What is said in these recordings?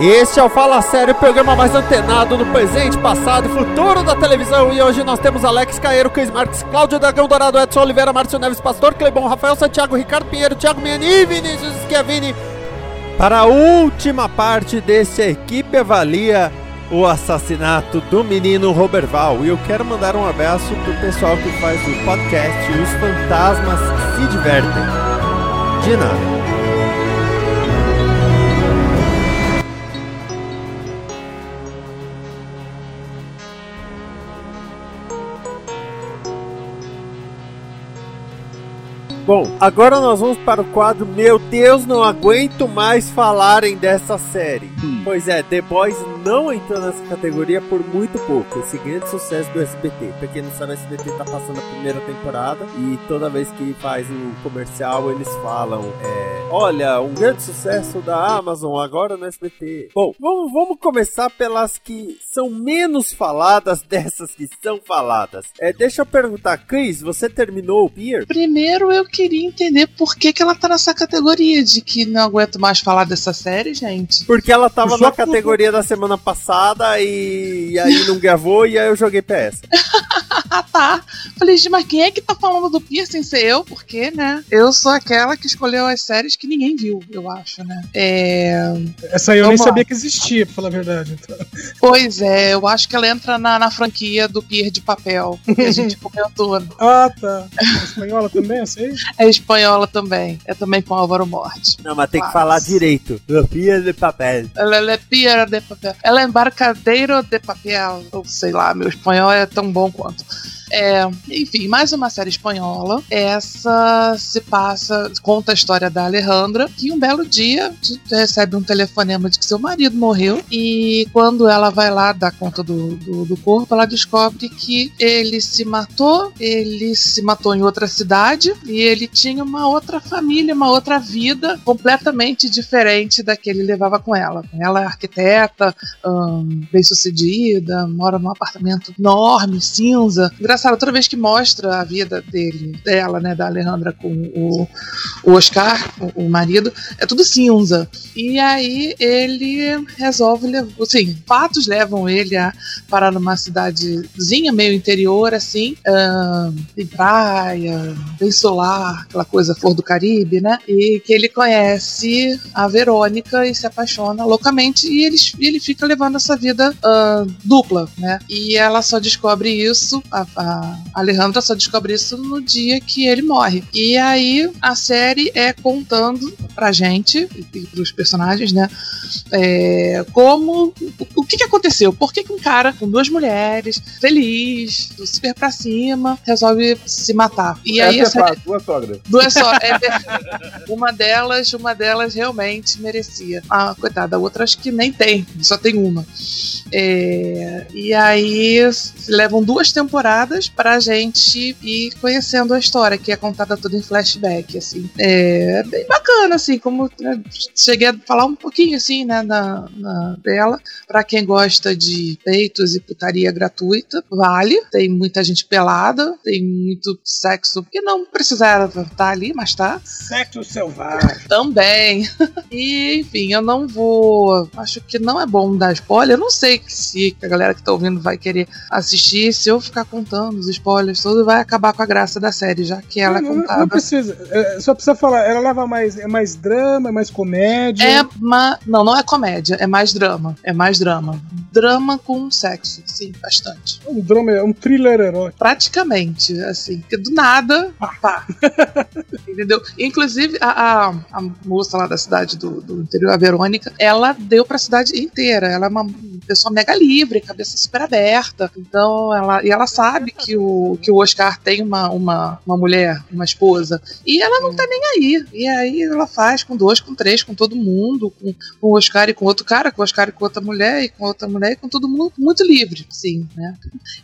Este é o Fala Sério, o programa mais antenado do presente, passado e futuro da televisão. E hoje nós temos Alex Caeiro, Cris Marques, Cláudio Dragão Dourado, Edson Oliveira, Márcio Neves, Pastor Clebon, Rafael Santiago, Ricardo Pinheiro, Thiago Miani e Vinícius Schiavini. Para a última parte deste Equipe Avalia o assassinato do menino Roberval. E eu quero mandar um abraço pro pessoal que faz o podcast Os Fantasmas Se Divertem. De nada. Bom, agora nós vamos para o quadro Meu Deus, não aguento mais falarem dessa série. Hum. Pois é, The Boys não entrou nessa categoria por muito pouco. Esse grande sucesso do SBT. Pra quem não sabe, o SBT tá passando a primeira temporada e toda vez que faz um comercial eles falam: é, Olha, um grande sucesso da Amazon agora no SBT. Bom, vamos, vamos começar pelas que são menos faladas dessas que são faladas. É, deixa eu perguntar, Cris, você terminou o Pier? Primeiro eu queria entender por que, que ela tá nessa categoria de que não aguento mais falar dessa série, gente. Porque ela tava na categoria da semana passada e, e aí não gravou e aí eu joguei PS. Ah, tá. Falei, gente, mas quem é que tá falando do Pier sem ser eu? Porque, né? Eu sou aquela que escolheu as séries que ninguém viu, eu acho, né? É. Essa aí eu Vamos nem lá. sabia que existia, pra falar a verdade. Então, Pois é, eu acho que ela entra na, na franquia do Pier de papel, que a gente comentou. Ah, tá. A espanhola também, essa aí? É espanhola também. É também com Álvaro Morte. Não, mas tem que Mas- falar direito. Pia de papel. Ela é pier de papel. Ela é embarcadeiro de papel. Ou sei lá, meu espanhol é tão bom quanto. É, enfim, mais uma série espanhola. Essa se passa, conta a história da Alejandra, que um belo dia recebe um telefonema de que seu marido morreu. E quando ela vai lá dar conta do, do, do corpo, ela descobre que ele se matou, ele se matou em outra cidade e ele tinha uma outra família, uma outra vida completamente diferente da que ele levava com ela. Ela é arquiteta, hum, bem sucedida, mora num apartamento enorme, cinza. Engraçado, toda vez que mostra a vida dele, dela, né, da Alejandra com o, o Oscar, o, o marido, é tudo cinza. E aí ele resolve, assim, fatos levam ele a parar numa cidadezinha meio interior, assim, tem praia, bem solar, aquela coisa flor do Caribe, né? E que ele conhece a Verônica e se apaixona loucamente e ele, ele fica levando essa vida ah, dupla, né? E ela só descobre isso, a, a Alejandra só descobre isso no dia que ele morre. E aí a série é contando pra gente e, pros personagens, né? É, como o, que, que aconteceu? Por que, que um cara com duas mulheres, feliz, super pra cima, resolve se matar? E aí Essa é série- fácil, duas sogras. Duas só. É uma delas, uma delas realmente merecia. Ah, coitada, a outra acho que nem tem, só tem uma. É, e aí levam duas temporadas pra gente ir conhecendo a história, que é contada toda em flashback, assim. É bem bacana, assim, como né, cheguei a falar um pouquinho, assim, né, na, na dela. Pra quem gosta de peitos e putaria gratuita, vale. Tem muita gente pelada, tem muito sexo que não precisava estar ali, mas tá. Sexo selvagem. Também. E, enfim, eu não vou. Acho que não é bom dar spoiler. Eu não sei se a galera que tá ouvindo vai querer assistir. Se eu ficar contando os spoilers todos, vai acabar com a graça da série, já que ela é não, não, contada. não precisa. É, só precisa falar, ela leva mais. É mais drama, é mais comédia. É ma... Não, não é comédia, é mais drama. É mais drama. Drama com sexo, sim, bastante. um drama, é um thriller erótico. Praticamente, assim, porque do nada, pá. Entendeu? Inclusive, a, a, a moça lá da cidade do, do interior, a Verônica, ela deu pra cidade inteira. Ela é uma pessoa mega livre, cabeça super aberta. Então, ela, e ela sabe que o, que o Oscar tem uma, uma, uma mulher, uma esposa, e ela não tá nem aí. E aí ela faz com dois, com três, com todo mundo, com, com o Oscar e com outro cara, com o Oscar e com outra mulher, e com outra mulher, e com todo mundo muito livre, sim, né?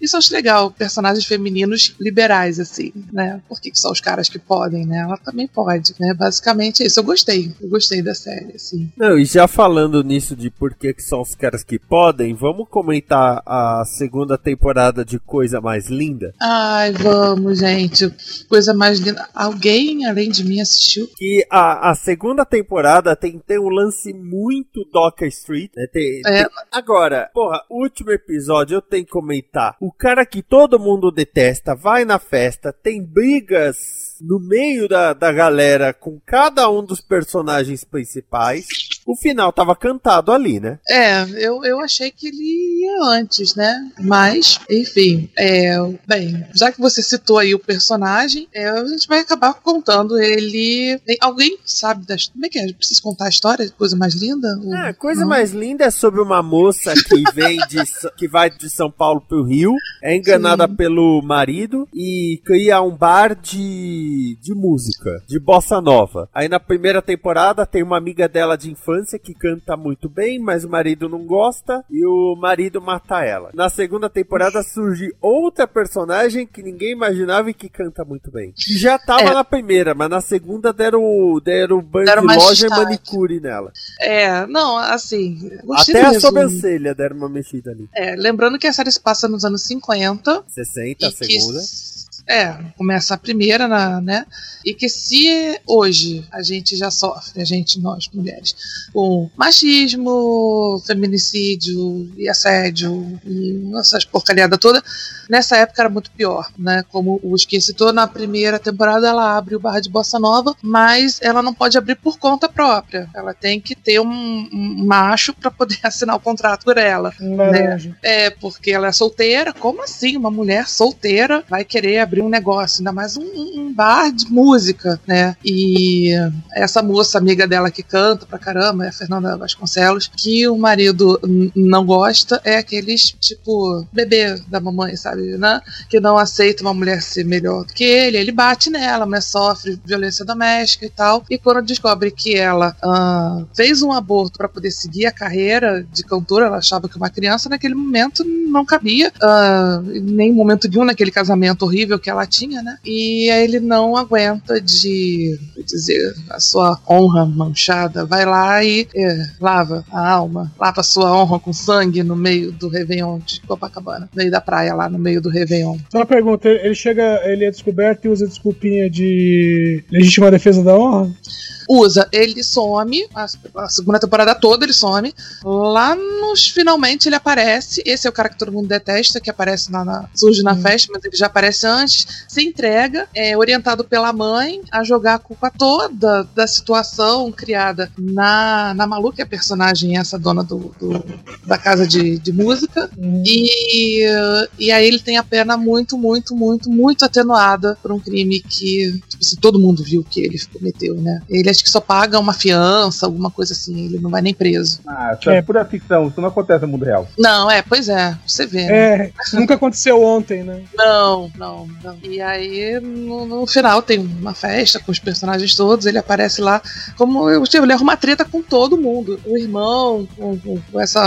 Isso eu acho legal, personagens femininos liberais, assim, né? Por que, que só os caras que podem, né? Ela também pode, né? Basicamente é isso. Eu gostei, eu gostei da série, assim. Não, e já falando nisso de por que, que são os caras que podem, vamos comentar a segunda temporada de Coisa Mais Linda? Ai, vamos, gente. Coisa mais linda. Alguém além de mim assistiu? Que a, a segunda temporada tem, tem um lance muito Docker Street, né? Tem, É. tem- Agora, porra, último episódio eu tenho que comentar. O cara que todo mundo detesta vai na festa, tem brigas no meio da, da galera com cada um dos personagens principais. O final tava cantado ali, né? É, eu, eu achei que ele ia antes, né? Mas, enfim, é, bem, já que você citou aí o personagem, é, a gente vai acabar contando ele. Alguém sabe das. Como é que é? Precisa contar a história? Coisa mais linda? Ou- É, coisa não? mais linda é sobre uma moça que vem de que vai de São Paulo pro Rio, é enganada Sim. pelo marido e cria um bar de de música, de bossa nova. Aí na primeira temporada tem uma amiga dela de infância que canta muito bem, mas o marido não gosta e o marido mata ela. Na segunda temporada surge outra personagem que ninguém imaginava e que canta muito bem. Já tava É. na primeira, mas na segunda deram deram banho Deram de loja e manicure nela. É, não, assim. Até a sobrancelha resumo. deram uma mexida ali. É, lembrando que a série se passa nos anos 50. 60, a e que- segunda. É, começa a primeira, na, né? E que se hoje a gente já sofre, a gente, nós, mulheres, com machismo, feminicídio e assédio e essas porcariadas toda, nessa época era muito pior, né? Como o Skin citou, na primeira temporada ela abre o bar de bossa nova, mas ela não pode abrir por conta própria. Ela tem que ter um, um macho para poder assinar o contrato por ela. Laranja. É, porque ela é solteira. Como assim? Uma mulher solteira vai querer abrir um negócio, ainda mais um, um bar de música, né? E essa moça, amiga dela que canta pra caramba, é a Fernanda Vasconcelos, que o marido não gosta, é aqueles, tipo, bebê da mamãe, sabe? Né? Que não aceita uma mulher ser melhor do que ele, ele bate nela, mulher sofre violência doméstica e tal. E quando descobre que ela ah, fez um aborto para poder seguir a carreira de cantora, ela achava que uma criança naquele momento não cabia, ah, nem em momento nenhum naquele casamento horrível que ela tinha, né? E ele não aguenta de dizer a sua honra manchada, vai lá e é, lava a alma, lava a sua honra com sangue no meio do Réveillon de Copacabana, no meio da praia lá no meio do Réveillon. Só uma pergunta, ele chega, ele é descoberto e usa desculpinha de legítima defesa da honra? Usa, ele some, a, a segunda temporada toda ele some. Lá nos finalmente ele aparece. Esse é o cara que todo mundo detesta, que aparece na, na- surge na Hum. festa, mas ele já aparece antes. Se entrega, é orientado pela mãe a jogar a culpa toda da situação criada na, na Malu, que é a personagem, essa dona do, do- da casa de, de música. E, e aí ele tem a pena muito, muito, muito, muito atenuada por um crime que tipo assim, todo mundo viu que ele cometeu, né? Ele acho que só paga uma fiança, alguma coisa assim, ele não vai nem preso. Ah, isso é É. pura ficção, isso não acontece no mundo real. Não, é, pois é, você vê. né? É, nunca aconteceu ontem, né? Não, não, não. E aí, no, no final, tem uma festa com os personagens todos, ele aparece lá como eu ele arruma uma treta com todo mundo. O irmão, com, com- com essa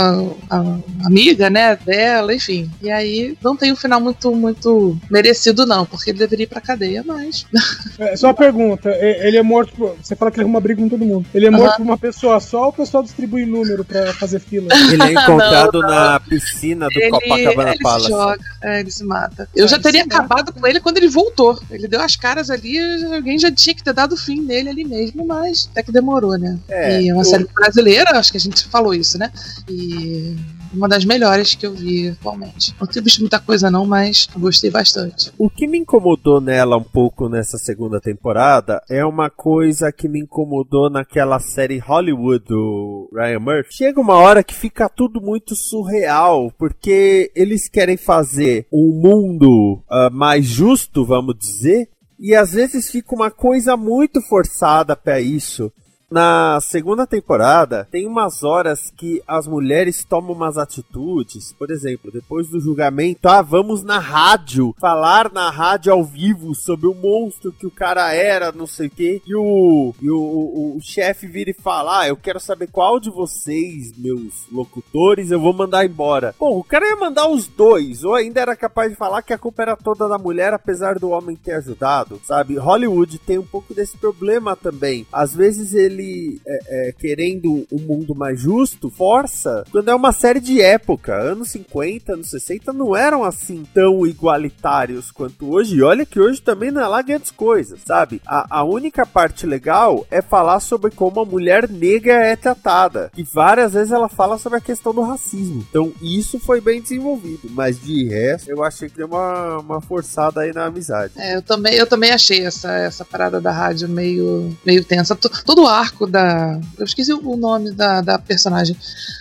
a- amiga, né, dela, enfim. E aí não tem um final muito, muito merecido, não, porque ele deveria ir pra cadeia, mas. É, só uma pergunta, ele é morto por, você fala que ele arruma briga com todo mundo. Ele é morto por uma pessoa só ou o pessoal distribui número pra fazer fila? Ele é encontrado na piscina do Ele, Copacabana ele se Palace. joga, é, ele se mata. Eu já ele teria se mata. acabado com ele quando ele voltou. Ele deu as caras ali, alguém já tinha que ter dado fim nele ali mesmo, mas até que demorou, né? É, e é uma o- série brasileira, acho que a gente falou isso, né? E uma das melhores que eu vi atualmente. Não tenho visto muita coisa não, mas gostei bastante. O que me incomodou nela um pouco nessa segunda temporada é uma coisa que me incomodou naquela série Hollywood do Ryan Murphy. Chega uma hora que fica tudo muito surreal, porque eles querem fazer um mundo ah, mais justo, vamos dizer, e às vezes fica uma coisa muito forçada para isso. Na segunda temporada, tem umas horas que as mulheres tomam umas atitudes. Por exemplo, depois do julgamento, ah, vamos na rádio, falar na rádio ao vivo sobre o monstro que o cara era, não sei o quê. E o, e o, o, o chefe vira e fala: ah, eu quero saber qual de vocês, meus locutores, eu vou mandar embora. Bom, o cara ia mandar os dois, ou ainda era capaz de falar que a culpa era toda da mulher, apesar do homem ter ajudado, sabe? Hollywood tem um pouco desse problema também. Às vezes ele, é, é, querendo um mundo mais justo, força quando é uma série de época. Anos 50, anos 60 não eram assim tão igualitários quanto hoje. E olha que hoje também não é lá grandes coisas, sabe? A, a única parte legal é falar sobre como a mulher negra é tratada. E várias vezes ela fala sobre a questão do racismo. Então isso foi bem desenvolvido. Mas de resto, eu achei que deu uma, uma forçada aí na amizade. É, eu também, eu também achei essa, essa parada da rádio meio, meio tensa. Todo o arco da. Eu esqueci o nome da, da personagem.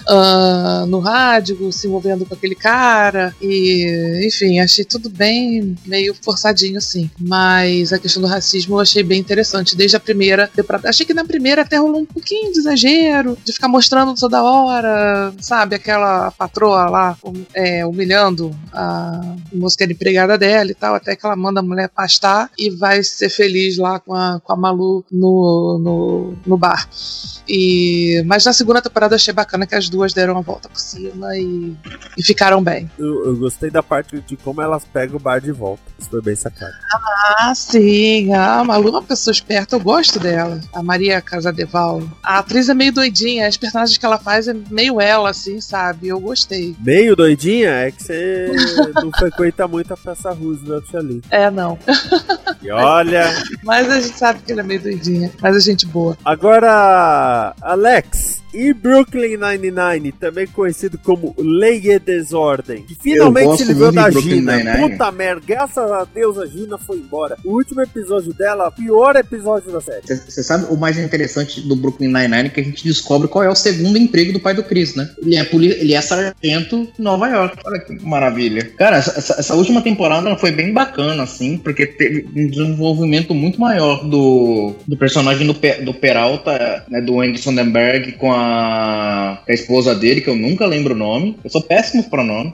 Uh, no rádio, se envolvendo com aquele cara. E, enfim, achei tudo bem meio forçadinho, assim. Mas a questão do racismo eu achei bem interessante. Desde a primeira temporada. Achei que na primeira até rolou um pouquinho de exagero, de ficar mostrando toda hora, sabe? Aquela patroa lá é, humilhando a que era empregada dela e tal, até que ela manda a mulher pastar e vai ser feliz lá com a, com a Malu no, no, no bar. E, mas na segunda temporada eu achei bacana que as duas deram a volta por cima e, e ficaram bem. Eu, eu, gostei da parte de como elas pegam o bar de volta. Isso foi bem sacado. Ah, sim. A Malu é uma pessoa esperta, eu gosto dela. A Maria Casadeval. A atriz é meio doidinha, as personagens que ela faz é meio ela, assim, sabe? Eu gostei. Meio doidinha? É que você não frequenta muito a peça Roosevelt ali. É, não. E olha. Mas a gente sabe que ela é meio doidinha, mas a gente boa. Agora, Alex, e Brooklyn Nine-Nine, também conhecido como Lei e Desordem, que finalmente se livrou da Gina. Puta merda, graças a Deus a Gina foi embora. O último episódio dela, pior episódio da série. Você sabe o mais interessante do Brooklyn Nine-Nine que a gente descobre qual é o segundo emprego do pai do Chris, né? Ele é, ele é sargento em Nova York. Olha que maravilha. Cara, essa, essa última temporada foi bem bacana, assim, porque teve um desenvolvimento muito maior do, do personagem do, do Peralta, né, do Andy Sondenberg com a a, esposa dele, que eu nunca lembro o nome. Eu sou péssimo para nome.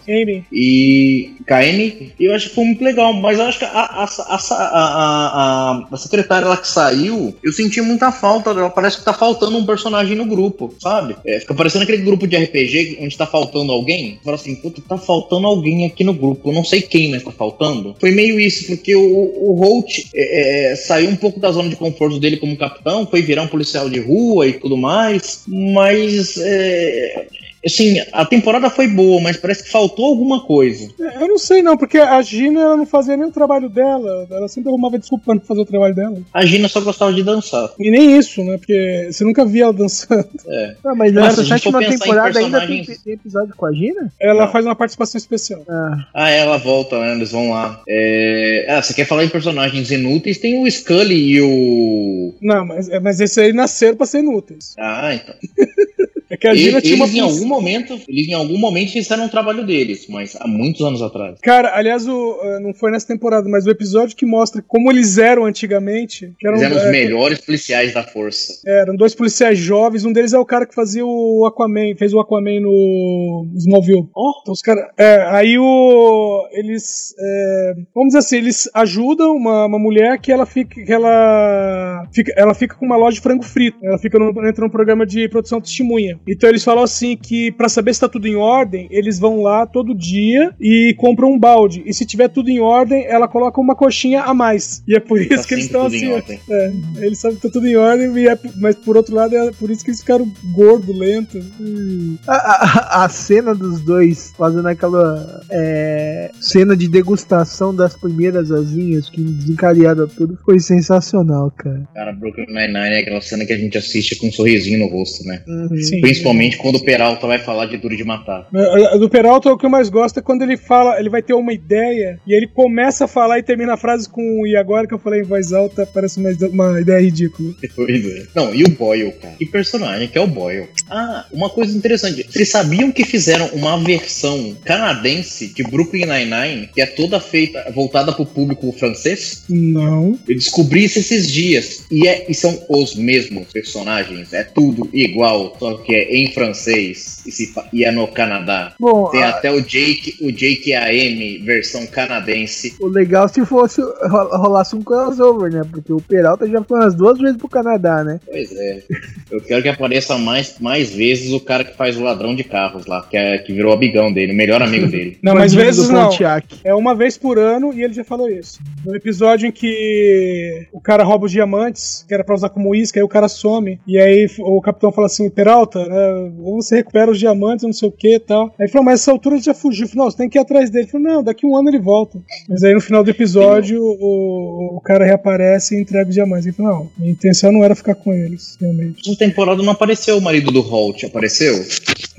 E. KM. E eu acho que foi muito legal. Mas eu acho que a, a, a, a, secretária lá que saiu, eu senti muita falta dela. Parece que tá faltando um personagem no grupo, sabe? É, fica parecendo aquele grupo de RPG onde tá faltando alguém. Fala assim, puta, tá faltando alguém aqui no grupo. Eu não sei quem, mas tá faltando. Foi meio isso, porque o, o Holt é, é, saiu um pouco da zona de conforto dele como capitão, foi virar um policial de rua e tudo mais. Mas mas é, Assim, a temporada foi boa, mas parece que faltou alguma coisa. É, eu não sei não, porque a Gina ela não fazia nem o trabalho dela. Ela sempre arrumava desculpa pra fazer o trabalho dela. A Gina só gostava de dançar. E nem isso, né? Porque você nunca via ela dançando. É. Ah, mas nessa sétima temporada ainda tem, tem, episódio com a Gina? Ela não. faz uma participação especial. Ah, ah ela volta, né? Eles vão lá. É... Ah, você quer falar em personagens inúteis? Tem o Scully e o. Não, mas, mas esse aí nasceram pra ser inúteis. Ah, então. É que a Gina eles, tinha uma... momento, eles em algum momento fizeram um trabalho deles, mas há muitos anos atrás. Cara, aliás, o, eh, não foi nessa temporada, mas o episódio que mostra como eles eram antigamente. Que eram, eles eram os é, melhores policiais da força. É, eram dois policiais jovens, um deles é o cara que fazia o Aquaman, fez o Aquaman no Smallville. Oh. Então os caras. É, aí o. Eles. É, vamos dizer assim, eles ajudam uma, uma mulher que ela fica. Que ela, fica ela fica com uma loja de frango frito. Ela fica no, entra num programa de produção testemunha. Então eles falam assim que para saber se tá tudo em ordem, eles vão lá todo dia e compram um balde. E se tiver tudo em ordem, ela coloca uma coxinha a mais. E é por isso tá que eles estão assim. É, eles sabem que tá tudo em ordem, é, mas por outro lado é por isso que eles ficaram gordo, lento. Hum. A, a, a, cena dos dois fazendo aquela é, cena de degustação das primeiras asinhas que desencadearam tudo foi sensacional, cara. Cara, Brooklyn Nine-Nine é aquela cena que a gente assiste com um sorrisinho no rosto, né? Uhum. Sim. Principalmente quando o Peralta vai falar de Duro de Matar. A Do Peralta, o que eu mais gosto é quando ele fala, ele vai ter uma ideia e ele começa a falar e termina a frase com e agora que eu falei em voz alta, parece uma, uma ideia ridícula. Pois é. Não, e o Boyle, cara? Que personagem que é o Boyle? Ah, uma coisa interessante. Vocês sabiam que fizeram uma versão canadense de Brooklyn Nine-Nine que é toda feita, voltada pro público francês? Não. Eu descobri isso esses dias. E, é, e são os mesmos personagens. É tudo igual, só que é em francês e, se e é no Canadá. Bom, Tem a- até o Jake, o Jake e a Amy, versão canadense. o legal se fosse ro- rolasse um crossover, né? Porque o Peralta já foi umas duas vezes pro Canadá, né? Pois é. Eu quero que apareça mais, mais vezes o cara que faz o ladrão de carros lá, que, é, que virou amigão dele, o melhor amigo dele. Não, mas vezes não. Pontiac. É uma vez por ano e ele já falou isso. No episódio em que o cara rouba os diamantes, que era pra usar como isca, aí o cara some. E aí o capitão fala assim: Peralta, né, ou você recupera os diamantes, não sei o que e tal. Aí ele falou: Mas essa altura ele já fugiu. Falei, não, você tem que ir atrás dele. Ele falou: Não, daqui um ano ele volta. Mas aí no final do episódio o, o cara reaparece e entrega os diamantes. Ele falou: Não, minha intenção não era ficar com eles, realmente. Essa temporada não apareceu o marido do Holt, apareceu?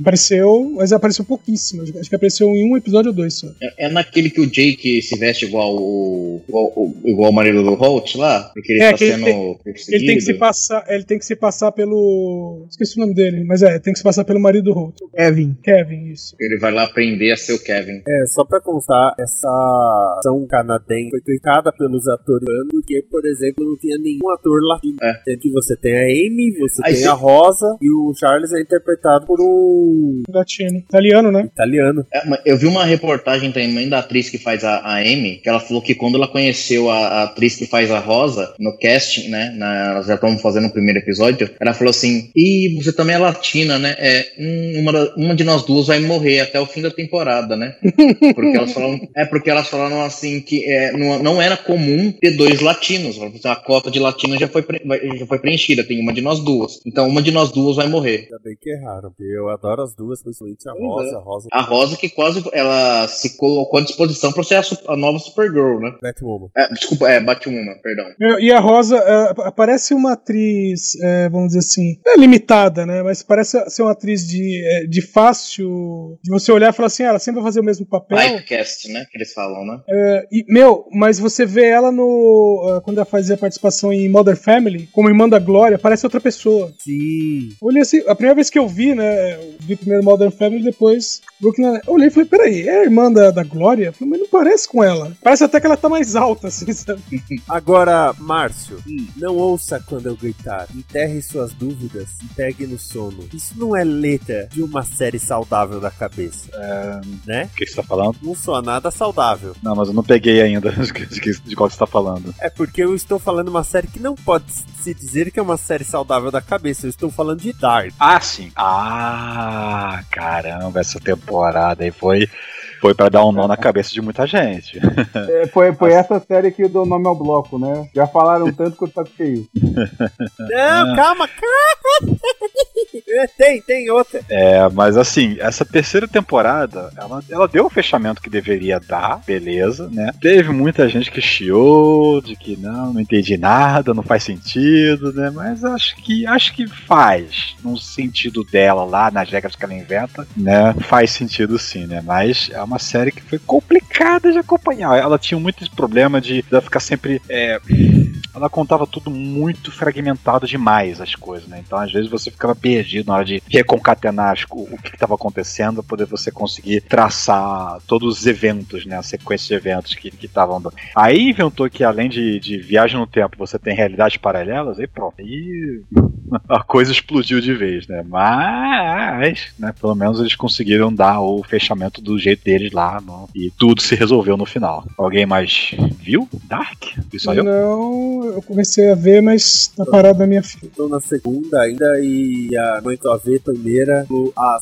Apareceu, mas apareceu pouquíssimo. Acho que apareceu em um episódio ou dois só. É, é naquele que o Jake se veste igual o, igual, o- igual o marido do Holt lá? Porque ele É, tá que ele sendo tem- perseguido. Ele tem que se passar, ele tem que se passar pelo, esqueci o nome dele, mas é, tem que se passar pelo marido do Holt, Kevin. Kevin, isso. Ele vai lá aprender a ser o Kevin. É, só pra constar, essa ação canadense foi criada pelos atores porque, por exemplo, não tinha nenhum ator latino. É. Tanto que você tem a Amy, você Aí tem a Rosa e o Charles é interpretado por um Latino, italiano, né? italiano. É, eu vi uma reportagem também da atriz que faz a, a Amy, que ela falou que quando ela conheceu a, a atriz que faz a Rosa no casting, né? Na, já estão fazendo o primeiro episódio, ela falou assim: e você também é latina, né? É, hum, uma, uma de nós duas vai morrer até o fim da temporada, né? Porque elas falaram, é porque elas falaram assim que é, não, não era comum ter dois latinos. A cota de latinos já foi, pre- já foi preenchida, tem uma de nós duas. Então uma de nós duas vai morrer. Ainda bem que erraram, porque eu adoro as duas, principalmente a Rosa. é. A Rosa A Rosa que quase ela se colocou à disposição para ser a, a nova Supergirl, né? Batwoman. É, desculpa, é Batwoman, perdão. E a Rosa é, parece uma atriz, é, vamos dizer assim, é limitada, né? Mas parece ser uma atriz de, é, de fácil. de você olhar e falar assim, ah, ela sempre vai fazer o mesmo papel. Typecast, né? Que eles falam, né? É, e, meu, mas você vê ela no. ah, quando ela fazia participação em Mother Family, como irmã da Glória, parece outra pessoa. Sim. Olhei assim, a primeira vez que eu vi, né? Eu vi primeiro Modern Family, depois Brooklyn. Eu olhei e falei, peraí, é a irmã da, da Glória? Eu falei, mas não parece com ela. Parece até que ela tá mais alta, assim, sabe? Agora, Márcio, não ouça quando eu gritar. Enterre suas dúvidas e pegue no sono. Isso não é letra de uma série saudável da cabeça, né? O que você tá falando? Não soa nada saudável. Não, mas eu não peguei ainda de, que- de qual você tá falando. É porque eu estou falando uma série que não pode se dizer que é uma série saudável da cabeça. Eu estou falando de Dark. Ah, sim. Ah, caramba, essa temporada aí foi, foi pra dar um nó na cabeça de muita gente. É, foi, foi essa série que deu nome ao bloco, né? Já falaram tanto que eu tô feio. Não, calma, calma. É, Tem, tem outra. É, mas assim, essa terceira temporada, ela, ela deu o fechamento que deveria dar, beleza, né? Teve muita gente que chiou, de que não, não entendi nada, não faz sentido, né? Mas acho que acho que faz, no sentido dela lá, nas regras que ela inventa, né? Faz sentido sim, né? Mas é uma série que foi complicada de acompanhar. Ela tinha muito problema de, de ficar sempre. é, ela contava tudo muito fragmentado demais as coisas, né? Então às vezes você ficava perdido na hora de reconcatenar o que estava acontecendo, para poder você conseguir traçar todos os eventos, né? A sequência de eventos que estavam. Aí inventou que além de, de viagem no tempo, você tem realidades paralelas, aí pronto. Aí a coisa explodiu de vez, né? Mas, né, pelo menos eles conseguiram dar o fechamento do jeito deles lá no- e tudo se resolveu no final. Alguém mais viu? Dark? Isso aí? Não, eu comecei a ver, mas tá parado na minha fila. Estou na segunda ainda e a mãe eu vi primeira. a-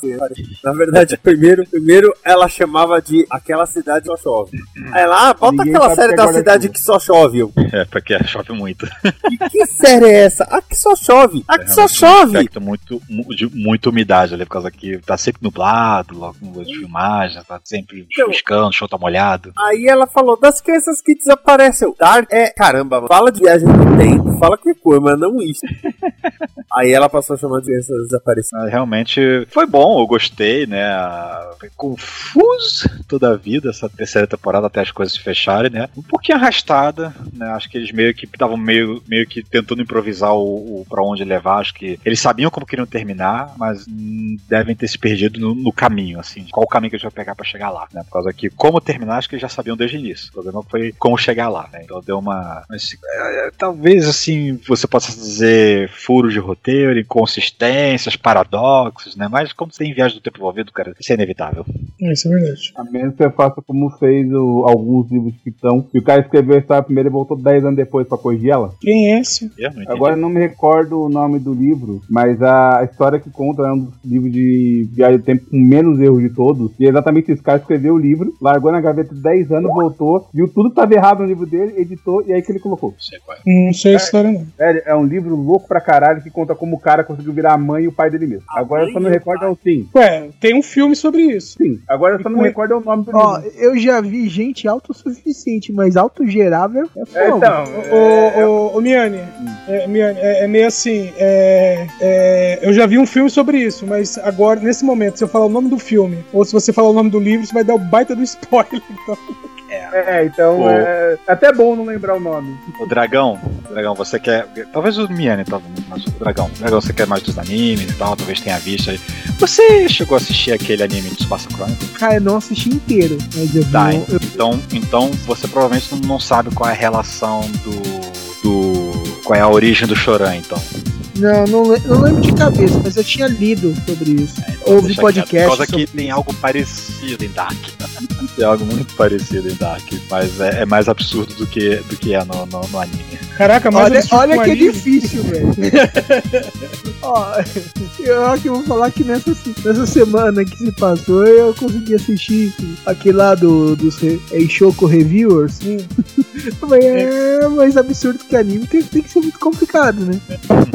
na verdade, primeiro, primeiro ela chamava de aquela cidade só chove. Aí ela, ah, bota Ninguém aquela série da é cidade que só chove. Eu, É, porque chove muito. que, que série é essa? Ah, que só chove. Ah, que só Realmente um chove. aspecto muito, mu- de muita umidade ali, por causa que tá sempre nublado, logo no de filmagem, tá sempre Então- chuviscando, o chão tá molhado. Aí ela falou das crianças que desapareceu. Dark é, caramba, fala de viagem no tempo, fala que coisa, mas não isso. Aí ela passou a chamar de crianças desaparecidas. Mas realmente foi bom, eu gostei, né? Foi confuso toda a vida essa terceira temporada até as coisas se fecharem, né? Um pouquinho arrastada, né? Acho que eles meio que estavam meio, meio que tentando improvisar o, o para onde levar. Acho que eles sabiam como queriam terminar, mas hum, devem ter se perdido no, no caminho, assim. Qual o caminho que eles vão pegar para chegar lá, né? Por causa que como terminar, acho que eles já sabiam desde o início. O problema foi como chegar lá, né? Então deu uma. Mas, é, talvez assim você possa dizer furos de roteiro, inconsistências, paradoxos, né? Mas como tem viagem do tempo envolvido, cara, isso é inevitável. Isso é verdade. A menos que você faça como fez o- alguns livros de ficção, que o cara escreveu a história primeiro e voltou 10 anos depois pra corrigir ela. Quem é esse? Eu não. Agora eu não me recordo o nome do livro, mas a história que conta é um dos livros de viagem do tempo com menos erros de todos. E é exatamente. O cara escreveu o livro, largou na gaveta 10 anos, voltou, viu tudo que tava errado no livro dele, editou e aí que ele colocou. Não é. Não sei a história, não. É, é um livro louco pra caralho que conta como o cara conseguiu virar a mãe e o pai dele mesmo. Agora eu só não me recordo é o sim. Ué, tem um filme sobre isso. Sim. Agora eu só não me recordo é o nome do Ó, livro. eu já vi gente autossuficiente, mas autogerável é É, fogo. então, Ô, ô, ô, Miane, é, Miane, é, é meio assim, é, é, eu já vi um filme sobre isso, mas agora, nesse momento, se eu falar o nome do filme, ou se você falar o nome do livro, você vai dar o baita do spoiler. Então. É, então Pô. é até bom não lembrar o nome. O Dragão, Dragão, você quer. Talvez o Miane, mas o Dragão. Dragão, você quer mais dos animes e tal, talvez tenha visto aí. Você chegou a assistir aquele anime de Tsubasa Chronicles? Cara, eu não assisti inteiro, mas eu vi. Tá, então, então você provavelmente não- sabe qual é a relação do. do. qual é a origem do Choran, então. não, não, não lembro de cabeça, mas eu tinha lido sobre isso. Então, Ouvi podcast Por causa sobre que tem algo parecido em Dark. Tem algo muito parecido em Dark, mas é, é mais absurdo do que, do que é no, no, no anime. Caraca, mas Olha, olha que é ali- difícil, velho. Ó, eu acho que eu vou falar que nessa, nessa semana que se passou, eu consegui assistir aquele lá do, dos Re- Eishoku Reviewers. Mas é mais absurdo que anime, tem, tem que ser muito complicado, né?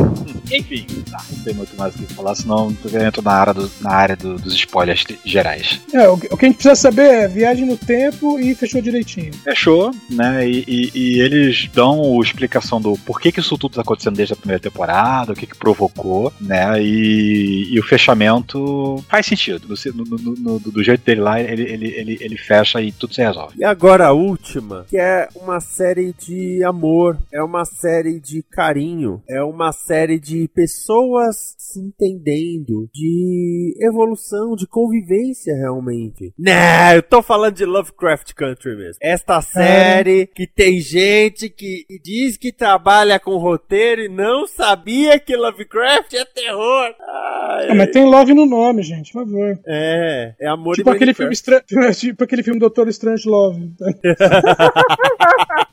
Enfim, tá, não tem muito mais o que falar, senão eu entro na área, do- na área do- dos spoilers gerais. É, o, que- o que a gente precisa saber é viagem no tempo e fechou direitinho. Fechou, né? E, e- e eles dão a explicação do porquê que isso tudo tá acontecendo desde a primeira temporada, o que que provocou, né? E, e o fechamento faz sentido. No- no- no- no- do jeito dele lá, ele, ele, ele, ele fecha e tudo se resolve. E agora a última, que é uma série de amor, é uma série de carinho, é uma série de pessoas se entendendo, de evolução, de convivência realmente. Né, eu tô falando de Lovecraft Country mesmo. Esta série que tem gente que diz que trabalha com roteiro e não sabia que Lovecraft é terror. Ai, Ah, mas tem love no nome, gente, por favor. É, é amor Tipo e aquele, filme estra... tipo aquele filme Doutor Strange Love.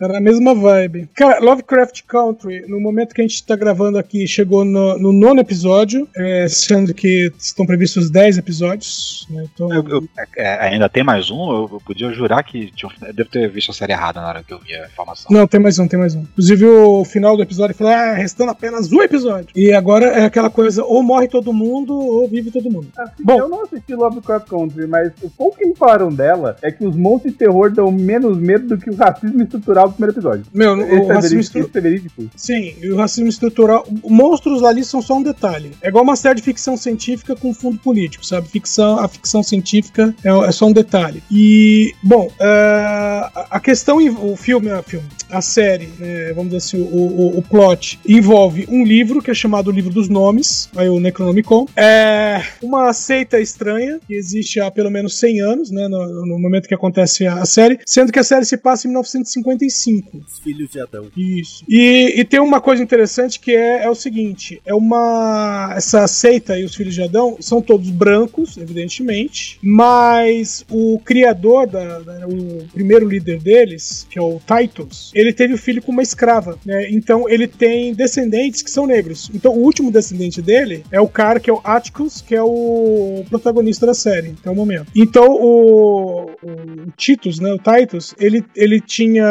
Era a mesma vibe. Cara, Lovecraft Country, no momento que a gente tá gravando aqui, chegou no, no nono episódio, é, sendo que estão previstos 10 episódios. Né? Então, Eu- eu- é, ainda tem mais um? Eu, eu podia jurar que tinha, um- eu devo ter visto a série errada na hora que eu vi a informação. Não, tem mais um, tem mais um. Inclusive, o final do episódio falou: ah, restando apenas um episódio. E agora é aquela coisa: ou morre todo mundo, ou vive todo mundo. Bom. eu não assisti Lovecraft Country, mas o pouco que me falaram dela é que os monstros de terror dão menos medo do que o racismo estrutural do primeiro episódio. Meu, Esse o é racismo é verídico? Sim, e o racismo estrutural. Monstros ali são só um detalhe. É igual uma série de ficção científica com fundo político, sabe? Ficção, a ficção científica é, é só um detalhe. E, bom, é, a- questão, o filme, a, filme, a série, é, vamos dizer assim, o, o, o plot, envolve um livro que é chamado o Livro dos Nomes, aí o Necronomicon. É uma seita estranha que existe há pelo menos 100 anos, né? No, no momento que acontece a, série, sendo que a série se passa em 1955. Os filhos de Adão. Isso. E, e tem uma coisa interessante que é, é o seguinte: é uma. Essa seita e os filhos de Adão são todos brancos, evidentemente, mas o criador, da, da- o primeiro líder deles, que é o Titus, ele teve o filho com uma escrava, né? Então ele tem descendentes que são negros. Então o último descendente dele é o cara que é o Atticus, que é o protagonista da série, até o momento. Então o, o Titus, né? O Titus, ele, ele tinha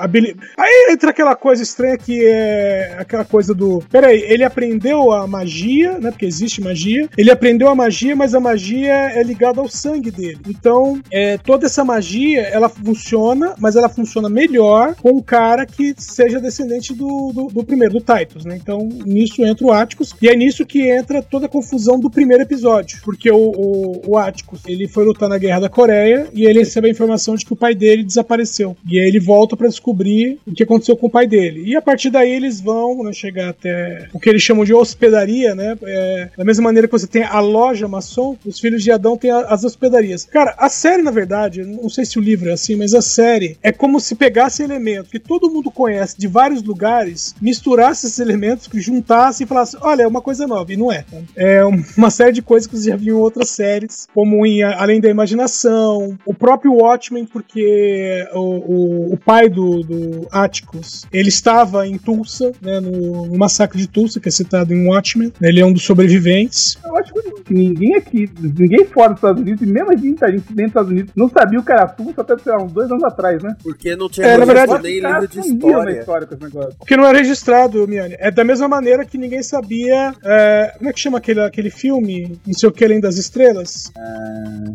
habilidade. Aí entra aquela coisa estranha que é aquela coisa do. Peraí, ele aprendeu a magia, né? Porque existe magia. Ele aprendeu a magia, mas a magia é ligada ao sangue dele. Então, é, toda essa magia ela funciona, mas ela funciona melhor com cara que seja descendente do, do, do primeiro, do Titus, né? Então, nisso entra o Atticus, e é nisso que entra toda a confusão do primeiro episódio, porque o, o, o Atticus, ele foi lutar na Guerra da Coreia, e ele recebe a informação de que o pai dele desapareceu, e aí ele volta para descobrir o que aconteceu com o pai dele, e a partir daí eles vão né, chegar até o que eles chamam de hospedaria, né? É, da mesma maneira que você tem a loja maçom, os filhos de Adão têm a- as hospedarias. Cara, a série, na verdade, não sei se o livro é assim, mas a série é como se pegasse elementos que todo mundo conhece de vários lugares, misturasse esses elementos, juntasse e falasse: olha, é uma coisa nova. E não é. tá? É uma série de coisas que você já viu em outras séries, como em Além da Imaginação, o próprio Watchmen, porque o, o, o pai do, do Atticus, ele estava em Tulsa, né, no, no massacre de Tulsa, que é citado em Watchmen. né, Ele é um dos sobreviventes. Eu acho que ninguém aqui, ninguém fora dos Estados Unidos, e mesmo a gente, a gente dentro dos Estados Unidos, não sabia o que era Tulsa até, sei lá, uns dois anos atrás, né? Porque não tinha É, na verdade, nem livro de história. história com esse negócio. Porque não é registrado, Miane. É da mesma maneira que ninguém sabia. é, como é que chama aquele, aquele filme? Não sei o que além das estrelas?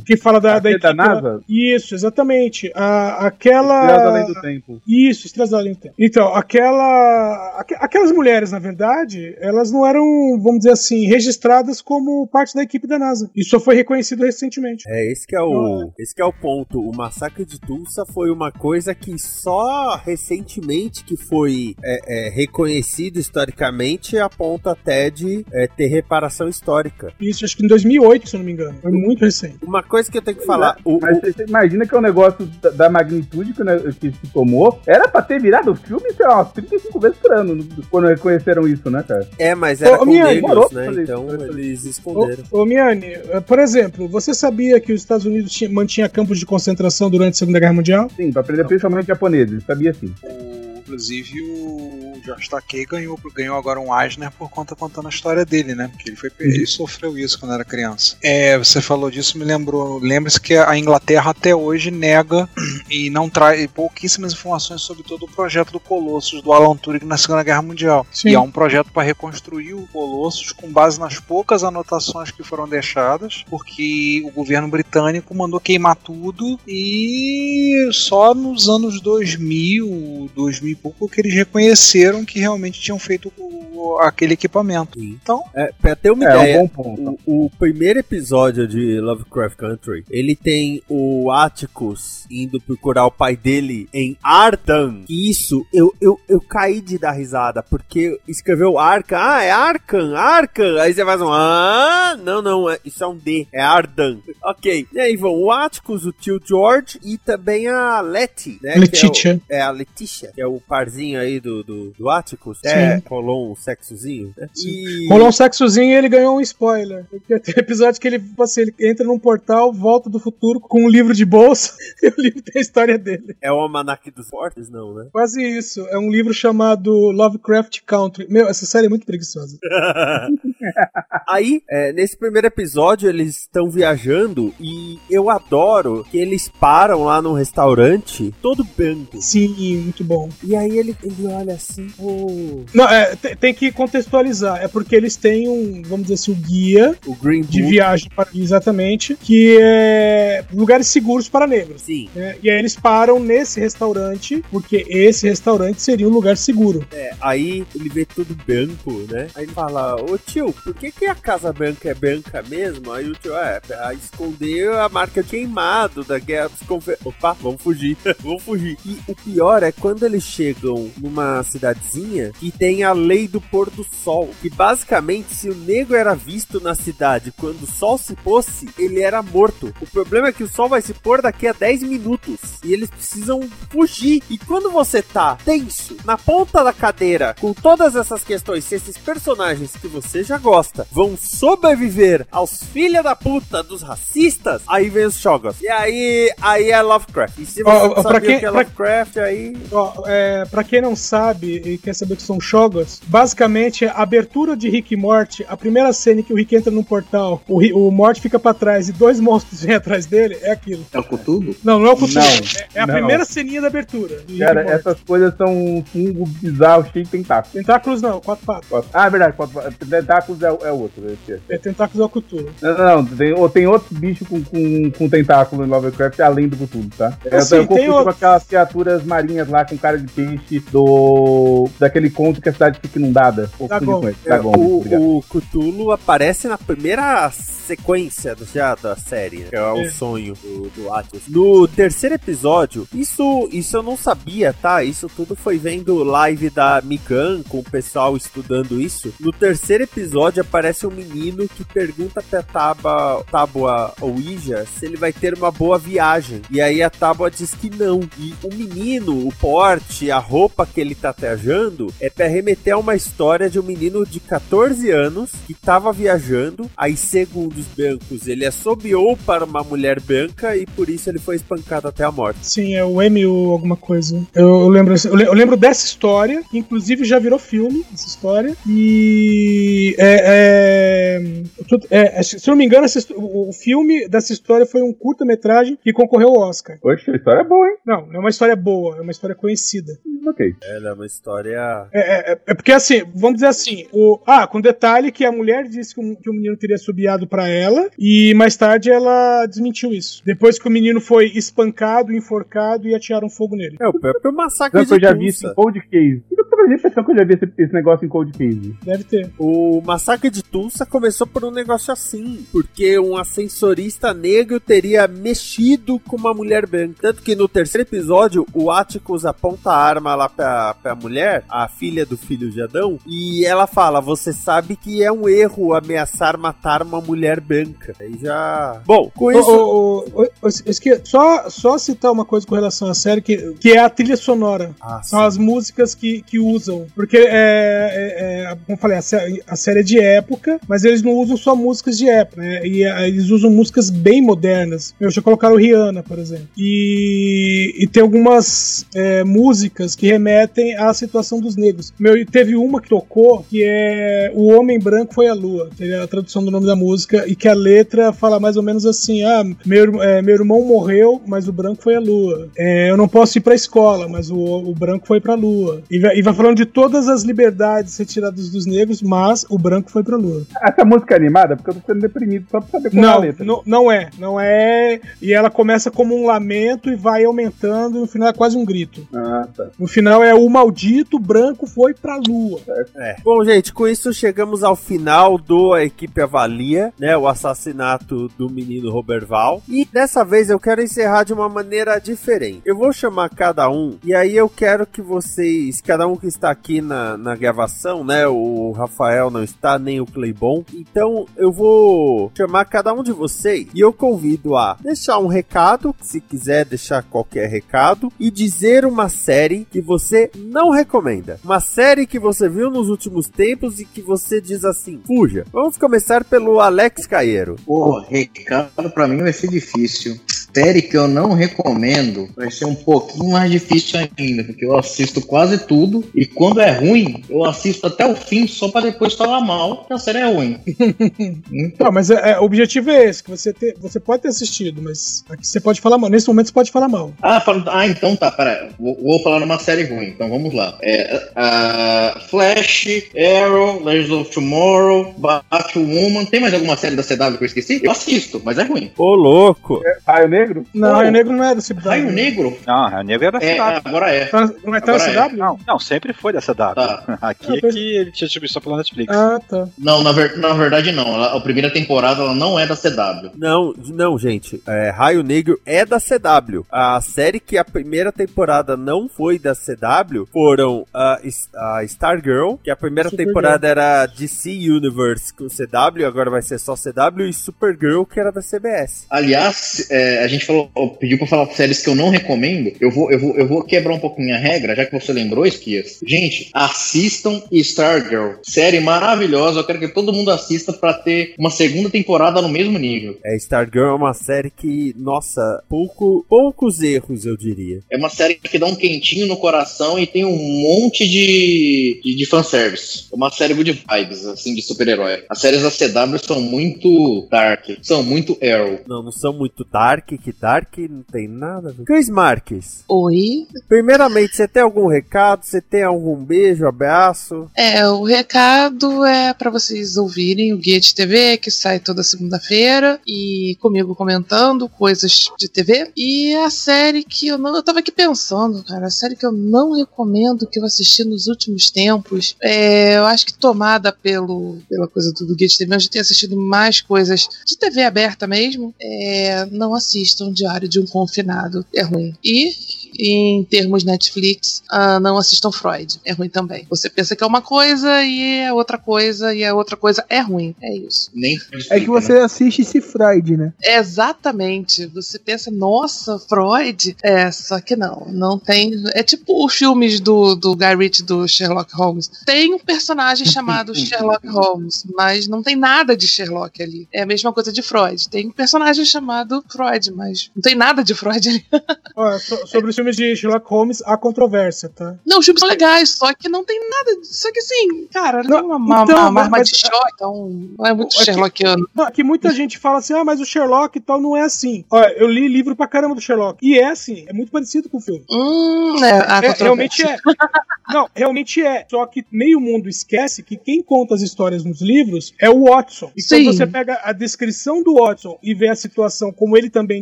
Que fala da, da da lá- NASA? Isso, exatamente. A, Estrelas aquela. Além do Tempo. Isso, Estrelas Além do Tempo. Então, aquela. aque- Aquelas mulheres, na verdade, elas não eram, vamos dizer assim, registradas como parte da equipe da NASA. Isso só foi reconhecido recentemente. É, esse que é o, esse que é o ponto. O massacre de Tulsa foi uma coisa que só recentemente que foi é, é, reconhecido historicamente a ponto até de é, ter reparação histórica. Isso, acho que em 2008, se eu não me engano. Foi muito recente. Uma coisa que eu tenho que falar, o, Mas o- você você imagina que é um negócio da, da magnitude que, né, que se tomou. Era pra ter virado filme, sei lá, umas 35 vezes por ano, no- quando reconheceram isso, né, cara? é, mas era Ô, com negros, pra né? Então isso. eles esconderam. Ô, ô Miane, eh, por exemplo, você sabia que os Estados Unidos tinha, mantinha campos de concentração durante a Segunda Guerra Mundial? Sim, pra aprender principalmente japoneses, sabia sim. O- inclusive o George Takei ganhou, ganhou agora um Eisner por conta contando a história dele, né? Porque ele, foi, ele sofreu isso quando era criança. É, você falou disso, me lembrou. Lembre-se que a Inglaterra até hoje nega e não traz pouquíssimas informações sobre todo o projeto do Colossus do Alan Turing na Segunda Guerra Mundial. Sim. E é um projeto para reconstruir o Colossus com base nas poucas anotações que foram deixadas, porque o governo britânico mandou queimar tudo e só nos anos 2000, 2000 e pouco que eles reconheceram que realmente tinham feito o- aquele equipamento. Sim. Então, É, pra ter uma É, um ideia, bom ponto. O, o primeiro episódio de Lovecraft Country, ele tem o Atticus indo procurar o pai dele em Ardan. E isso, eu, eu, eu caí de dar risada, porque escreveu Arkham. Ah, é Arkham, Arkham. Aí você faz um, ah, não, não, é- isso é um D, é Ardan. Ok. E aí vão o Atticus, o tio George e também a Letty, né? que é o- Letitia. é a Letícia, que é o parzinho aí do, do, do Atticus. É, rolou um sexozinho. Né? E... Rolou um sexozinho e ele ganhou um spoiler. Porque tem episódio que ele, tipo assim, ele entra num portal, volta do futuro com um livro de bolsa e o livro tem a história dele. É o Almanac dos Fortes, não, né? Quase isso. É um livro chamado Lovecraft Country. Meu, essa série é muito preguiçosa. Aí, é, nesse primeiro episódio, eles estão viajando e eu adoro que eles param lá num restaurante todo branco. Sim, muito bom. E aí ele, ele olha assim, oh, Não, é, te- tem que contextualizar. É porque eles têm um, vamos dizer assim, um guia o Green de Book. viagem para exatamente, que é lugares seguros para negros. Sim, né? E aí eles param nesse restaurante, porque esse restaurante seria um lugar seguro. é, aí ele vê tudo branco, né? Aí ele fala, ô tio, por que, que a Casa Branca é branca mesmo? Aí o tio, é, pra esconder a marca queimado da guerra dos confe... Opa, vamos fugir, vamos fugir. E o pior é quando eles chegam numa cidadezinha que tem a lei do pôr do sol. Que basicamente, se o negro era visto na cidade quando o sol se fosse, ele era morto. O problema é que o sol vai se pôr daqui a 10 minutos. E eles precisam fugir. E quando você tá tenso, na ponta da cadeira, com todas essas questões, se esses personagens que você já gosta vão sobreviver aos filha da puta dos racistas, aí vem os Shogas. E aí, aí é Lovecraft. E se você ó, não pra quem- o que é pra- Lovecraft, aí... Ó, é, pra quem não sabe e quer saber o que são Shogas, basicamente, a abertura de Rick e Morty, a primeira cena em que o Rick entra num portal, o, Ri- o Morty fica pra trás e dois monstros vêm atrás dele, é aquilo. É o Cthulhu? Não, não é o Cthulhu. Não, é, é a não. primeira ceninha da abertura. Rick Cara, essas coisas são um fungo bizarro, cheio de tentáculos. Tentáculos não, quatro patas. Ah, é verdade, quatro- tentáculos é, é outro. esse- É, tentáculos é o Cthulhu. Não, não, não, tem, tem outros bichos com, com, com tentáculo em Lovecraft além do Cthulhu, tá? Eu, Assim, eu tem confundo com outros. aquelas criaturas marinhas lá com cara de peixe do. daquele conto que a cidade fica inundada. Dagon. com ele. É, Dagon, o, o Cthulhu aparece na primeira sequência do- já da série, que é o É. sonho do, do Atlas. No terceiro episódio, isso, isso eu não sabia, tá? Isso tudo foi vendo live da Mikan com o pessoal estudando isso. No terceiro episódio aparece um menino que pergunta pra Tábua, Tábua Ouija se ele vai ter uma boa viagem. E aí a Tábua diz que não. E o menino, o porte, a roupa que ele tá trajando é pra remeter a uma história de um menino de 14 anos que tava viajando. Aí, segundo os brancos, ele assobiou para uma mulher branca e por isso ele foi espancado até a morte. Sim, é o M ou alguma coisa. Eu, eu lembro, eu le- eu lembro dessa história, que inclusive já virou filme, essa história. E. É, é, tu- é, se eu não me engano, essa o, filme dessa história foi um curta-metragem que concorreu ao Oscar. Oxe, a história é boa, hein? Não, não é uma história boa, é uma história conhecida. Ok. Ela é uma história. É, é- é porque assim, vamos dizer assim, o, ah, com detalhe que a mulher disse que o, que o menino teria subiado pra ela e mais tarde ela desmentiu isso. Depois que o menino foi espancado, enforcado e atiraram fogo nele. É o próprio massacre Não, que eu de já vi isso em Tulsa. Cold Case. Eu tava a impressão que eu já vi esse, esse negócio em Cold Case. Deve ter. O massacre de Tulsa começou por um negócio assim, porque um ascensorista negro teria mexido com uma mulher branca. Tanto que no terceiro episódio, o Atticus aponta a arma lá pra, pra mulher, a filha do filho de Adão, e ela fala: Você sabe que é um erro ameaçar matar uma mulher branca. Aí já. Bom, com isso. eu esque- só, só citar uma coisa com relação à série, que, que é a trilha sonora. Ah, São sim. as músicas que, que usam. Porque, é, é, é, como eu falei, a série, a série é de época, mas eles não usam só músicas de época, né? E é, eles usam músicas bem modernas. Eu já colocaram Rihanna, por exemplo. E, e tem algumas é, músicas que remetem à situação dos negros. Meu, e teve uma que tocou que é O Homem Branco Foi a Lua. Teve a tradução do nome da música e que a letra fala mais ou menos assim: Ah, meu, é, meu irmão morreu, mas o branco foi a lua. É, eu não posso ir pra escola, mas o, o branco foi pra lua. E vai, e vai falando de todas as liberdades retiradas dos negros, mas o branco foi pra lua. Essa música é animada? Porque eu tô ficando deprimido só pra saber qual é a letra. não, não é. Não é. E ela começa como um lamento e vai aumentando, e no final é quase um grito. Ah, tá. No final é o maldito branco foi pra lua. É. Bom, gente, com isso chegamos ao final do A Equipe Avalia, né? O assassinato do menino Roberval. E dessa vez eu quero encerrar de uma maneira diferente. Eu vou chamar cada um, e aí eu quero que vocês, cada um que está aqui na, na gravação, né? O Rafael não está, nem o Cleibon. Então eu vou chamar cada um de vocês e eu convido a deixar um recado, se quiser deixar qualquer recado, e dizer uma série que você não recomenda. Uma série que você viu nos últimos tempos e que você diz assim, fuja. Vamos começar pelo Alex Caeiro. Pô, recado pra mim vai ser difícil. Série que eu não recomendo vai ser um pouquinho mais difícil ainda, porque eu assisto quase tudo e quando é ruim, eu assisto até o fim só pra depois falar mal, porque a série é ruim. Então, Não, mas é, é, o objetivo é esse, que você, ter, você pode ter assistido, mas aqui você pode falar mal. Nesse momento você pode falar mal. Ah, fala- ah, então tá, pera. Vou, vou falar numa série ruim, então vamos lá. É, ah, Flash, Arrow, Legends of Tomorrow, Batwoman. Tem mais alguma série da CW que eu esqueci? Eu assisto, mas é ruim. Ô, louco. Raio Negro? Não. Raio Negro não é da CW. Raio Negro? Não, Raio Negro é da É, CW. agora é. Tá- Não é é. CW? Não, não, sempre foi da CW. Tá. Aqui é pois- que ele tinha distribuição pela Netflix. Ah, tá. Não, na, ver- na verdade não. Ela- a primeira temporada ela não é da CW. Não, não, gente. É, Raio Negro é da CW. A série que a primeira temporada não foi da CW foram a, a Stargirl, que a primeira Supergirl. temporada era DC Universe com CW, agora vai ser só CW, e Supergirl, que era da CBS. Aliás, é, a gente falou, pediu pra falar séries que eu não recomendo. Eu vou, eu vou, eu vou quebrar um pouquinho a regra, já que você lembrou, Esquias. Gente, assistam Stargirl. Série maravilhosa. Eu quero que todo mundo assista pra ter uma segunda temporada no mesmo nível. É, Stargirl é uma série que, nossa, pouco, poucos erros, eu diria. É uma série que dá um quentinho no coração e tem um monte de, de, de fanservice. É uma série good vibes, assim, de super-herói. As séries da CW são muito dark, são muito Arrow. Não, não são muito dark, que dark não tem nada a ver. Chris Marques, Oi? primeiramente, você tem algum recado? Você tem algum beijo, abraço? É, o recado é pra vocês ouvirem o Guia de TV, que sai toda segunda-feira, e comigo comentando coisas de TV. E a série que eu não. Eu tava aqui pensando, cara, a série que eu não recomendo que eu assisti nos últimos tempos. É, eu acho que tomada pelo, pela coisa do Guia de TV, eu já tenho assistido mais coisas de TV aberta mesmo. É, não assistam Diário de um Confinado. É ruim. E em termos Netflix, ah, não assistam Freud. É ruim também. Você pensa que é uma coisa e é outra coisa, e a outra coisa é ruim. É isso. Nem É que você assiste esse Freud, né? Exatamente. Você pensa, nossa, Freud. É, só que não. Não tem. É tipo os filmes do, do Guy Ritchie do Sherlock Holmes. Tem um personagem chamado Sherlock Holmes, mas não tem nada de Sherlock ali. É a mesma coisa de Freud. Tem um personagem chamado Freud, mas não tem nada de Freud ali. Ó, so- sobre os filmes de Sherlock Holmes, há controvérsia, tá? Não, os filmes são legais, só que não tem nada. Só que assim, cara, Não, tem uma, uma, então, uma mas- arma de show, então não é muito Aqui- Sherlockiano. Não, Aqui muita gente fala assim, ah, mas o Sherlock e tal não é assim. Ó, eu li livro pra caramba do Sherlock. E é assim, é muito parecido com o filme. Hum, é, É, realmente é. Não, realmente é. Só que meio mundo esquece que quem conta as histórias nos livros é o Watson. E Sim. quando você pega a descrição do Watson e vê a situação como ele também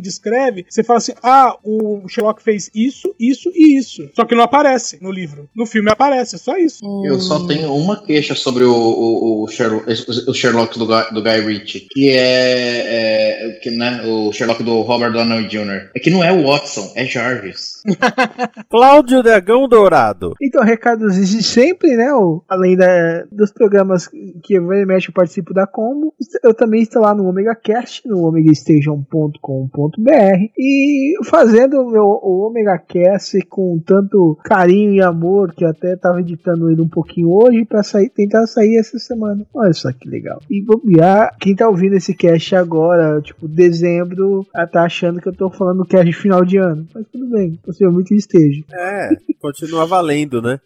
descreve, você fala assim: ah, o Sherlock fez isso, isso e isso. Só que não aparece no livro. No filme aparece, é só isso. Eu só tenho uma queixa sobre o, o, o Sherlock, o Sherlock do, Guy- do Guy Ritchie, que é, é que, né, o Sherlock do Robert Downey Jr. É que não é o Watson, é Jarvis. Cláudio Dragão Dourado. Então, recados de sempre, né? o- além da- dos programas que eu e mexe eu participo da Combo, eu também estou lá no Omega Cast, no omegastation.com.br e fazendo o meu o Omega Cast com tanto carinho e amor que eu até estava editando ele um pouquinho hoje para sair, tentar sair essa semana. Olha só que legal. E bobear, quem tá ouvindo esse cast agora, tipo, dezembro, tá achando que eu tô falando cast de final de ano. Mas tudo bem, possivelmente esteja. É, continua valendo, né?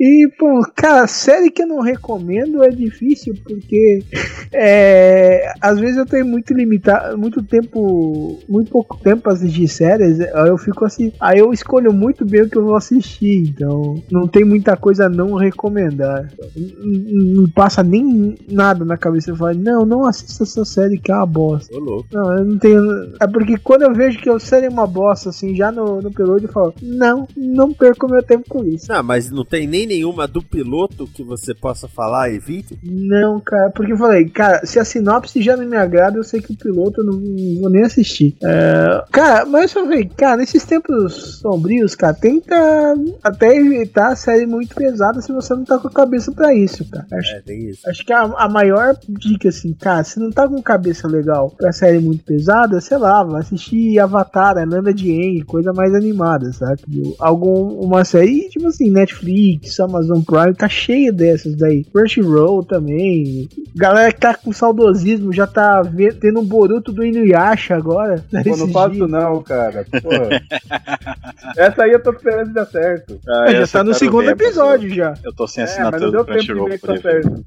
E, pô, cara, série que eu não recomendo é difícil porque é, às vezes eu tenho muito limitado, muito tempo, muito pouco tempo pra assistir séries, aí eu fico assim, aí eu escolho muito bem o que eu vou assistir, então não tem muita coisa a não recomendar. Não, não- passa nem nada na cabeça, eu falo, não, não assista essa série que é uma bosta. Ô, louco. Não, eu não tenho. É porque quando eu vejo que a série é uma bosta, assim, já no, no piloto, eu falo, não, não perco meu tempo com isso. Não, mas não tem nem nenhuma do piloto que você possa falar, evite? Não, cara, porque eu falei, cara, se a sinopse já não me agrada, eu sei que o piloto eu não, não vou nem assistir. É, cara, mas eu falei, cara, nesses tempos sombrios, cara, tenta até evitar a série muito pesada se você não tá com a cabeça pra isso, cara. Acho, É, tem isso. acho que a, a maior dica, assim, cara, se não tá com cabeça legal pra série muito pesada, sei lá, vai assistir Avatar, a Lenda de Aang, coisa mais animada, sabe? Algum, uma série, tipo assim, Netflix, Amazon Prime, tá cheia dessas daí. Crunchyroll também. Galera que tá com saudosismo já tá ve- tendo um Boruto do Inuyasha agora. Pô, não faço dias. não, cara. Porra. Essa aí eu tô esperando de dar certo. Ah, É, já essa tá no eu segundo mas episódio já. Eu, eu tô sem É, assinatura não deu do Crunchyroll que tá certo.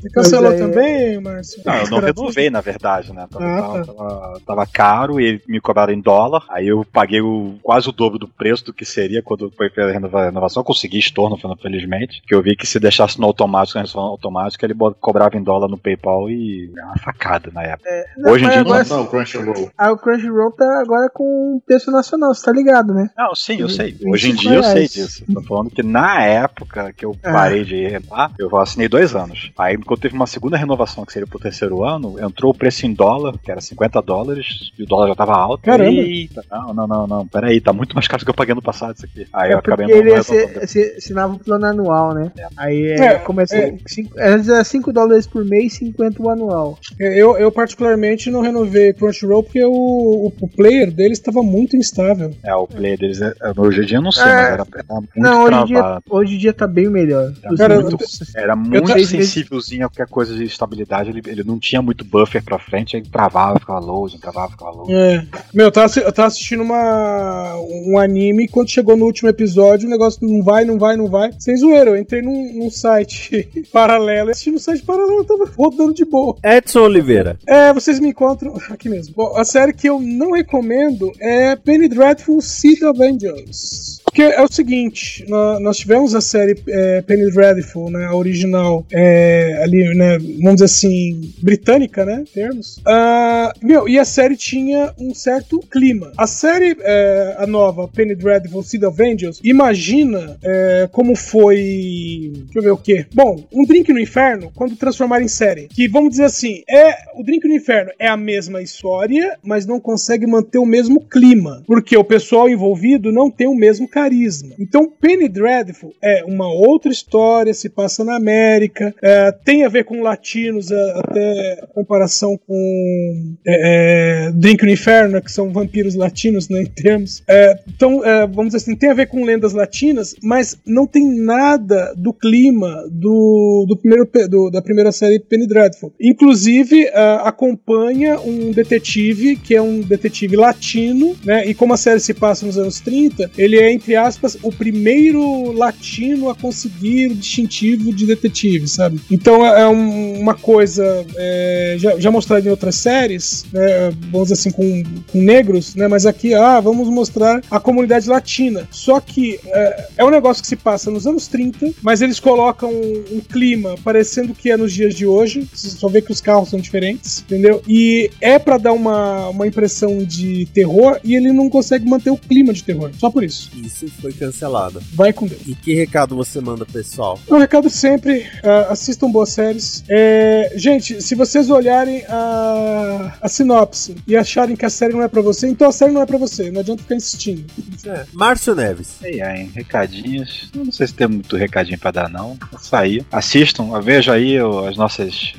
Você cancelou é- também, Márcio? Não, eu não renovei, na verdade, né? Tava, Ah, tava- tá. tava- tava caro e me cobraram em dólar. Aí eu paguei o, quase o dobro do preço do que seria quando foi pela renova- renovação. Eu consegui estorno, felizmente. Que eu vi que se deixasse no automático, na renovação automática, ele cobrava em dólar no PayPal e é uma facada na época. Não, Hoje em dia agora, Não, não, Crunchyroll. Ah, o Crunchyroll tá agora com um preço nacional, você tá ligado, né? Não, sim, eu sei. Hoje em dia eu sei disso. Tô falando que na época que eu Ah. parei de ir lá, eu assinei dois anos. Aí, quando teve uma segunda renovação, que seria pro terceiro ano, entrou o preço em dólar, que era 50 dólares, e o dólar já tava alto. Caramba. Eita, não, não, não, não, peraí, tá muito mais caro do que eu paguei no passado isso aqui. Aí É eu acabei ele assinava o plano anual, né? Aí é, É, começa é. cinco- antes era 5 dólares por mês, 50 o anual. Eu, eu particularmente não renovei Crunchyroll porque o, o, o player deles estava muito instável. É, o play deles, é, é, hoje em dia eu não sei, É. mas era, era muito Não, hoje em, dia, travado. hoje em dia tá bem melhor. Era Cara, muito, eu- era muito meses- sensívelzinho a qualquer coisa de estabilidade. Ele, ele não tinha muito buffer pra frente, aí travava, ficava loading, travava, ficava loading. É. Meu, eu tava, eu tava assistindo uma, um anime e quando chegou no último episódio o negócio não vai, não vai, não vai. Sem zoeira, eu entrei num, num site paralelo e assisti no site paralelo, tava rodando de boa. Edson Oliveira. É, vocês me encontram aqui mesmo. Bom, a série que eu não recomendo é Penny Dreadful Seed of Angels. Porque é o seguinte, nó- nós tivemos a série é, Penny Dreadful, né, a original, é, ali, né, vamos dizer assim, britânica, né, termos. Ah, meu, e a série tinha um certo clima. A série, é, a nova, Penny Dreadful Seed of Angels, imagina é, como foi, deixa eu ver o quê? Bom, um Drink no Inferno, quando transformar em série, que vamos dizer assim, é o Drink no Inferno é a mesma história, mas não consegue manter o mesmo clima, porque o pessoal envolvido não tem o mesmo carisma. Então, Penny Dreadful é uma outra história, se passa na América, é, tem a ver com latinos, é, até comparação com é, é, Drink no Inferno, que são vampiros latinos, né, em termos. É, então, é, vamos dizer assim, tem a ver com lendas latinas, mas não tem nada do clima do, do primeiro, do- da primeira série Penny Dreadful. Inclusive, acompanha um detetive, que é um detetive latino, né, e como a série se passa nos anos 30, ele é, entre aspas, o primeiro latino a conseguir o distintivo de detetive, sabe? Então é é um- uma coisa é, já, já mostrada em outras séries, né, vamos dizer assim, com, com negros, né? Mas aqui, ah, vamos mostrar a comunidade latina. Só que é, é um negócio que se passa nos anos 30, mas eles colocam um, um clima parecendo que é nos dias de hoje. Só vê que os carros são diferentes, entendeu? E é pra dar uma, uma impressão de terror e ele não consegue manter o clima de terror. Só por isso. Isso foi cancelado. Vai com Deus. E que recado você manda, pessoal? O recado sempre, ah, assistam boas séries. É, gente, se vocês olharem a, a sinopse e acharem que a série não é pra você, então a série não é pra você. Não adianta ficar insistindo. É. Márcio Neves. E aí, recadinhos. Não sei se tem muito recadinho pra dar, não. Isso aí. Assistam, veja aí as nossas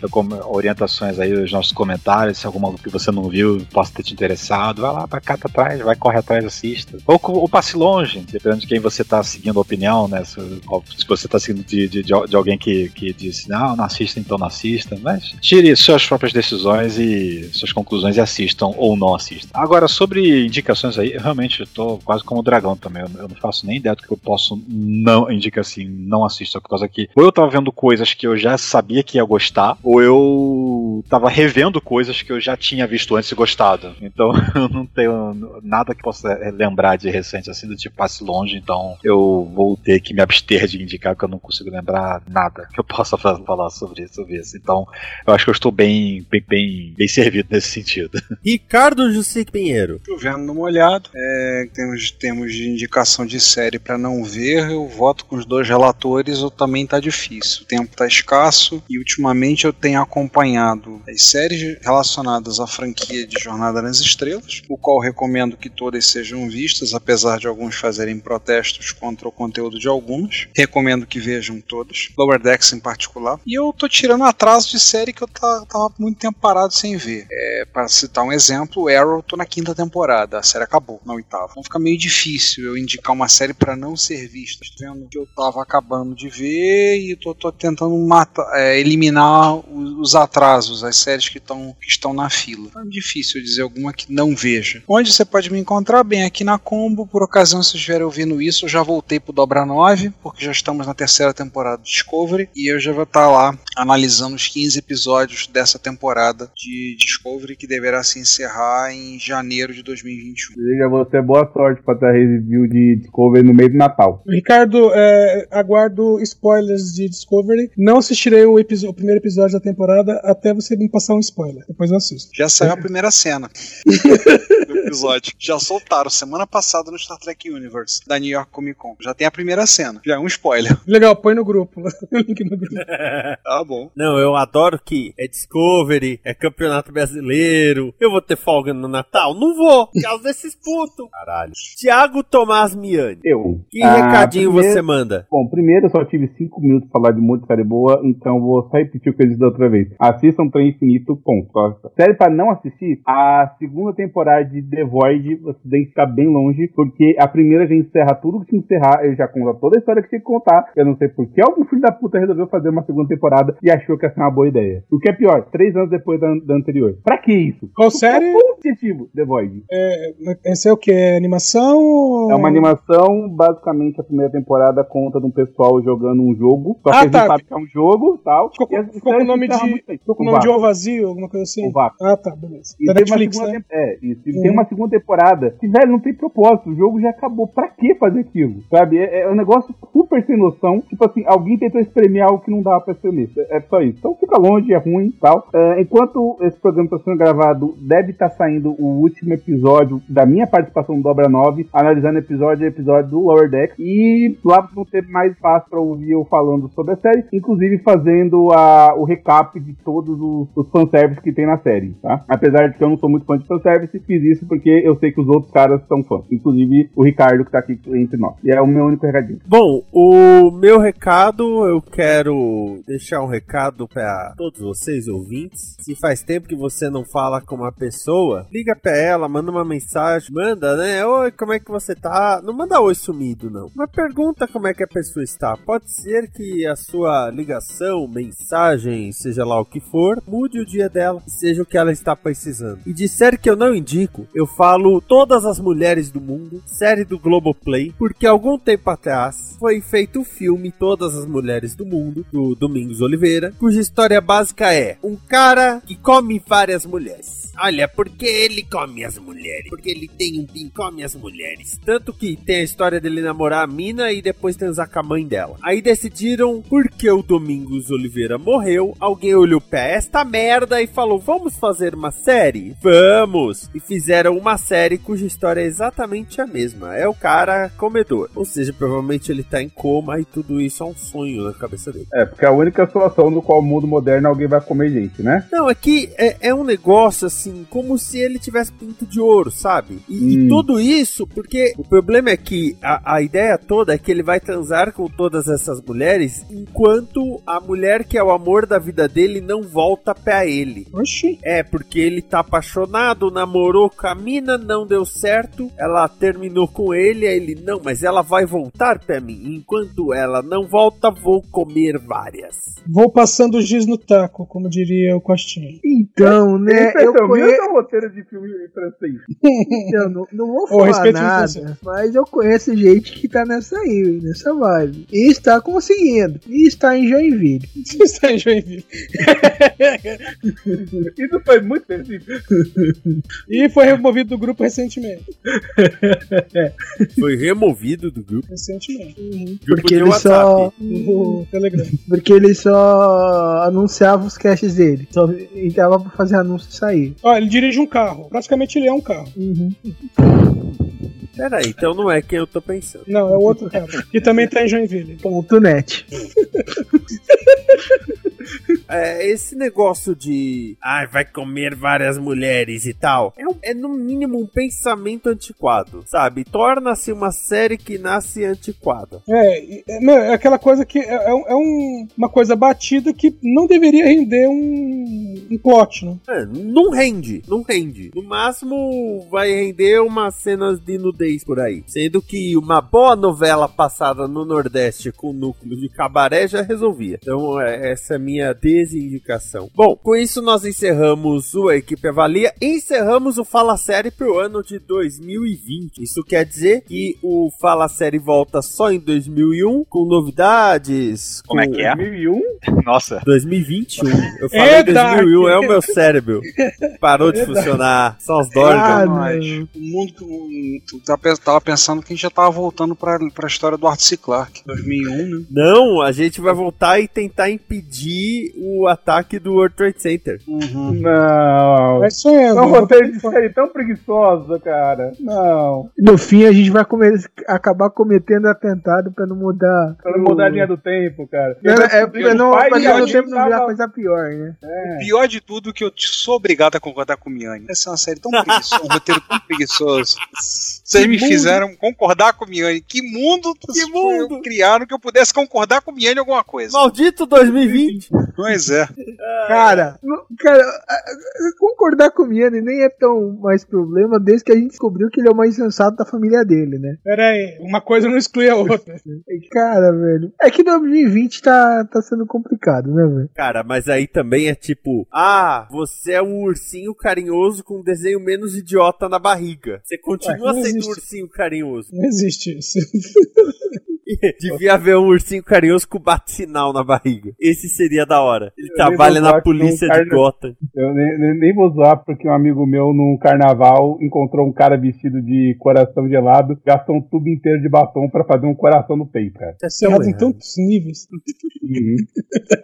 orientações aí, os nossos comentários. Se alguma que você não viu possa ter te interessado, vai lá, vai cá atrás, vai, corre atrás, assista. Ou, ou passe longe, dependendo de quem você tá seguindo a opinião, né? Se, se você tá seguindo de, de, de, alguém que, que disse, não, não assista, então não assista. Mas tire suas próprias decisões e suas conclusões e assistam ou não assistam. Agora, sobre indicações aí, eu realmente tô quase como o dragão também. Eu, eu não faço nem ideia do que eu posso não indicar assim, não assista, por causa que ou eu tava vendo coisas que eu já sabia que ia gostar, ou eu tava revendo coisas que eu já tinha visto antes e gostado. Então eu não tenho nada que possa lembrar de recente assim, do tipo longe, então eu vou ter que me abster de indicar, porque eu não consigo lembrar nada que eu possa fa- falar sobre isso. Sobre isso. Então eu acho que eu estou bem, bem, bem, bem servido nesse sentido. Ricardo Jussi Pinheiro. Chovendo no molhado. É, temos, temos de indicação de série pra não ver. Eu voto com os dois relatores. Ou também tá difícil. O tempo tá escasso. E ultimamente eu tenho acompanhado as séries relacionadas à franquia de Jornada nas Estrelas. O qual recomendo que todas sejam vistas. Apesar de alguns fazerem protestos contra o conteúdo de algumas. Recomendo que vejam todas. Lower Decks em particular. E eu tô tirando atraso de série que eu ta- tava muito tempo parado sem ver. É, para citar um exemplo, Arrow tô na quinta temporada, a série acabou na oitava. Então fica meio difícil eu indicar uma série pra não ser vista. Tô vendo que eu tava acabando de ver e tô, tô tentando é, eliminar os, os atrasos, as séries que, tão, que estão na fila. É difícil dizer alguma que não veja. Onde você pode me encontrar? Bem, aqui na Combo. Por ocasião, se estiver ouvindo isso, eu já voltei pro Dobra 9, porque já estamos na terceira temporada do Discovery e eu já vou estar lá analisando os 15 episódios dessa temporada de Discovery que deverá se encerrar em janeiro de 2021. Desejo a você boa sorte pra ter review de Discovery no meio do Natal. Ricardo, é, aguardo spoilers de Discovery. Não assistirei o, o primeiro episódio da temporada até você me passar um spoiler. Depois eu assisto. Já saiu a primeira cena. episódio. Já soltaram semana passada no Star Trek Universe, da New York Comic Con. Já tem a primeira cena. Já é um spoiler. Legal, põe no grupo. O link no grupo. Tá bom. Não, eu adoro que é Discovery, é campeonato brasileiro. Eu vou ter folga no Natal? Não vou, por causa desses putos. Caralho. Tiago Tomás Miani. Eu. Que Ah, recadinho primeiro- você manda? Bom, primeiro eu só tive 5 minutos pra falar de muita série boa, então vou só repetir o que eu disse da outra vez. Assistam Trem Infinito, ponto. Série pra não assistir, a segunda temporada de The Void, você tem que ficar bem longe, porque a primeira já encerra tudo que tinha que encerrar, ele já conta toda a história que tinha que contar. Eu não sei por que algum filho da puta resolveu fazer uma segunda temporada e achou que ia ser uma boa ideia. O que é pior, três anos depois da, da anterior. Pra que isso? Qual série? Qual foi o objetivo, The Void? Esse é o que? É animação? ou- É uma animação, basicamente a primeira temporada conta de um pessoal jogando um jogo, só que Ah, a gente tá. sabe que é um jogo tal. Ficou, e ficou com o nome de. bem. Com o nome de. O Vazio, alguma coisa assim? Com vácuo. Ah, tá, beleza. E Da Netflix, segunda né? É, isso. E Uhum. tem uma segunda temporada que, velho, não tem propósito. O jogo já acabou. Pra que fazer aquilo? Sabe? É, é um negócio super sem noção. Tipo assim, alguém tentou espremer algo que não dava pra espremer. É, é só isso. Então fica longe, é ruim e tal. É, enquanto esse programa está sendo gravado, deve estar saindo o último episódio da minha participação no Dobra 9, analisando episódio a episódio do Lower Deck. E lá vão ter mais espaço pra ouvir eu falando sobre a série, inclusive fazendo a, o recap de todos os, os fanservices que tem na série, tá? Apesar de que eu não sou muito fã de fanservice, fiz isso porque eu sei que os outros caras são fãs. Inclusive o Ricardo tá aqui entre nós. E é o meu único recadinho. Bom, o meu recado, eu quero deixar um recado para todos vocês ouvintes. Se faz tempo que você não fala com uma pessoa, liga pra ela, manda uma mensagem, manda, né? Oi, como é que você tá? Não manda oi sumido, não. Mas pergunta como é que a pessoa está. Pode ser que a sua ligação, mensagem, seja lá o que for, mude o dia dela seja o que ela está precisando. E disser que eu não indico, eu falo todas as mulheres do mundo, série do Globoplay, porque algum tempo atrás foi feito o filme Todas as Mulheres do Mundo, do Domingos Oliveira, cuja história básica é um cara que come várias mulheres. Olha, porque ele come as mulheres? Porque ele tem um pin, come as mulheres. Tanto que tem a história dele namorar a mina e depois transar com a mãe dela. Aí decidiram, porque o Domingos Oliveira morreu, alguém olhou pra esta merda e falou: Vamos fazer uma série? Vamos! E fizeram uma série cuja história é exatamente a mesma. É o cara comedor. Ou seja, provavelmente ele tá em coma e tudo isso é um sonho na cabeça dele. É, porque é a única situação no qual o mundo moderno alguém vai comer gente, né? Não, é que é, é um negócio assim, como se ele tivesse pinto de ouro, sabe? E, e Hum. tudo isso porque o problema é que a, a ideia toda é que ele vai transar com todas essas mulheres enquanto a mulher que é o amor da vida dele não volta pra ele. Oxi. É, porque ele tá apaixonado, namorou com a mina, não deu certo, ela terminou com ele, aí ele, não, mas ela vai voltar pra mim. Enquanto ela não volta, vou comer várias. Vou passando o giz no taco, como diria o Costinha. Então, né, eu conheço. roteiro de filme francês. Eu não, não vou falar respeito o nada, mas eu conheço gente que tá nessa aí, nessa vibe. E está conseguindo. E está em Joinville. Está em Joinville. Isso foi muito específico. E foi removido do grupo recentemente. Foi removido do grupo. Recentemente. grupo Porque de ele só. Telegram. Porque ele só anunciava os caches dele. Só entrava pra fazer anúncio e sair. Ó, ele dirige um carro. Praticamente ele é um carro. Peraí, então não é quem eu tô pensando. Não, é o outro cara. Que também tá em Joinville. Ponto net. É, esse negócio de. Ai, vai comer várias mulheres e tal. É, um- é no mínimo um pensamento antiquado, sabe? Torna-se uma série que nasce antiquada. É, é, é aquela coisa que é, é um- é um- uma coisa batida que não deveria render um, um plot, né? É, não rende, não rende. No máximo vai render umas cenas de nudez por aí. Sendo que uma boa novela passada no Nordeste com núcleo de cabaré já resolvia. Então é, essa é a minha desindicação. Bom, com isso nós encerramos o Equipe Avalia e encerramos o Fala Série pro ano de 2020. Isso quer dizer que o Fala Série volta só em 2001 com novidades. Como é que é? 2001? Nossa. 2021. Eu falei É, Dark! 2001 é o meu cérebro. Parou de funcionar. São os dólares. O mundo tava pensando que a gente já tava voltando pra, pra história do Arthur C. Clarke, 2001, né? Não, a gente vai voltar e tentar impedir o ataque do World Trade Center. Uhum. Não. Não, né? roteiro de série tão preguiçosa, cara. Não. No fim, a gente vai comer- acabar cometendo atentado pra não mudar. Pra não mudar a linha do tempo, cara. Não, é, pra não, pra não Odin tempo não virar coisa pior, né? Pior de tudo que eu sou obrigado a concordar com o Miane. Essa é uma série tão preguiçosa, um roteiro tão preguiçoso. Vocês me fizeram concordar com o Miane. Que mundo que mundo? criaram que eu pudesse concordar com o Miane em alguma coisa? Maldito 2020! Pois é. Cara, não- cara, a- a- concordar com o Miane nem é tão mais problema desde que a gente descobriu que ele é o mais sensato da família dele, né? Pera aí, uma coisa não exclui a outra. Cara, velho. É que 2020 tá, tá sendo complicado, né, velho? Cara, mas aí também é tipo, ah, você é um ursinho carinhoso com um desenho menos idiota na barriga. Você continua Ué, sendo um existe. ursinho carinhoso. Não existe isso. Devia haver um ursinho carinhoso com bate-sinal na barriga. Esse seria da hora. Ele nem trabalha na polícia não de carna- Gotham. Eu nem, nem- nem vou zoar porque um amigo meu num carnaval encontrou um cara vestido de coração gelado, gastou um tubo inteiro de batom pra fazer um coração no peito, cara. Tá errado em tantos níveis. Uhum.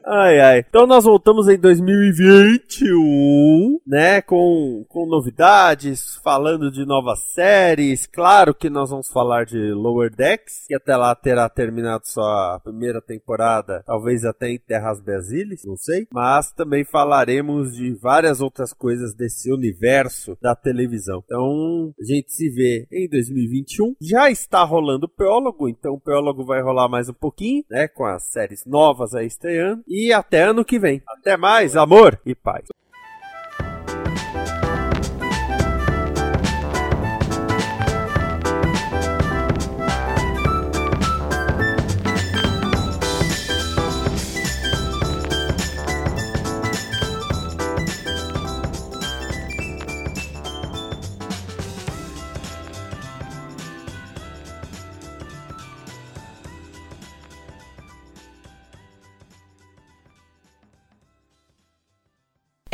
Ai, ai. Então nós voltamos em 2021, né? Com, com novidades, falando de novas séries. Claro que nós vamos falar de Lower Decks, que até lá terá terminado sua primeira temporada, talvez até em Terras Brasilis, não sei. Mas também falaremos de várias outras coisas desse universo da televisão. Então a gente se vê em 2021. Já está rolando o prólogo, então o prólogo vai rolar mais um pouquinho, né? Com as séries novas aí estreando. E até ano que vem. Até mais, amor e paz.